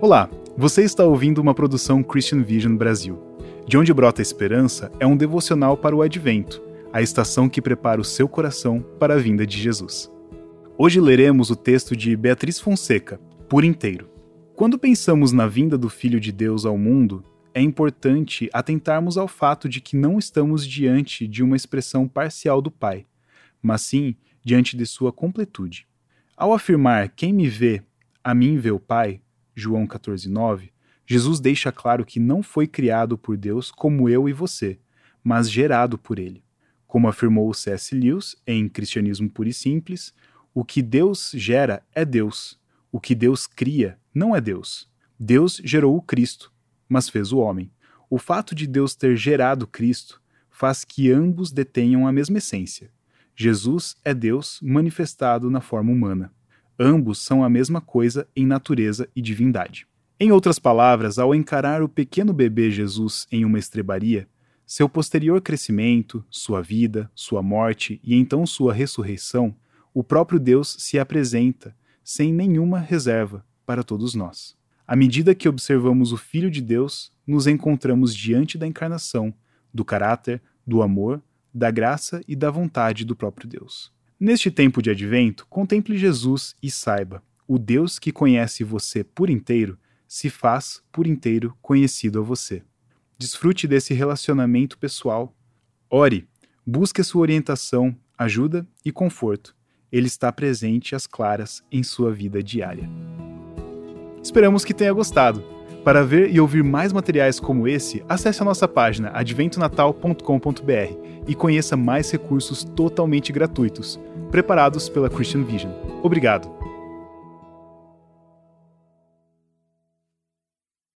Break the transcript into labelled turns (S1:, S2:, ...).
S1: Olá, você está ouvindo uma produção Christian Vision Brasil. De onde brota a esperança é um devocional para o advento, a estação que prepara o seu coração para a vinda de Jesus. Hoje leremos o texto de Beatriz Fonseca, por inteiro. Quando pensamos na vinda do Filho de Deus ao mundo, é importante atentarmos ao fato de que não estamos diante de uma expressão parcial do Pai, mas sim diante de sua completude. Ao afirmar quem me vê, a mim vê o Pai, João 14:9, Jesus deixa claro que não foi criado por Deus como eu e você, mas gerado por ele. Como afirmou C.S. Lewis em Cristianismo Puro e Simples, o que Deus gera é Deus. O que Deus cria não é Deus. Deus gerou o Cristo, mas fez o homem. O fato de Deus ter gerado Cristo faz que ambos detenham a mesma essência. Jesus é Deus manifestado na forma humana. Ambos são a mesma coisa em natureza e divindade. Em outras palavras, ao encarar o pequeno bebê Jesus em uma estrebaria, seu posterior crescimento, sua vida, sua morte e então sua ressurreição, o próprio Deus se apresenta, sem nenhuma reserva, para todos nós. À medida que observamos o Filho de Deus, nos encontramos diante da encarnação, do caráter, do amor, da graça e da vontade do próprio Deus. Neste tempo de advento, contemple Jesus e saiba: o Deus que conhece você por inteiro se faz por inteiro conhecido a você. Desfrute desse relacionamento pessoal. Ore, busque sua orientação, ajuda e conforto. Ele está presente às claras em sua vida diária. Esperamos que tenha gostado. Para ver e ouvir mais materiais como esse, acesse a nossa página adventonatal.com.br e conheça mais recursos totalmente gratuitos, preparados pela Christian Vision. Obrigado!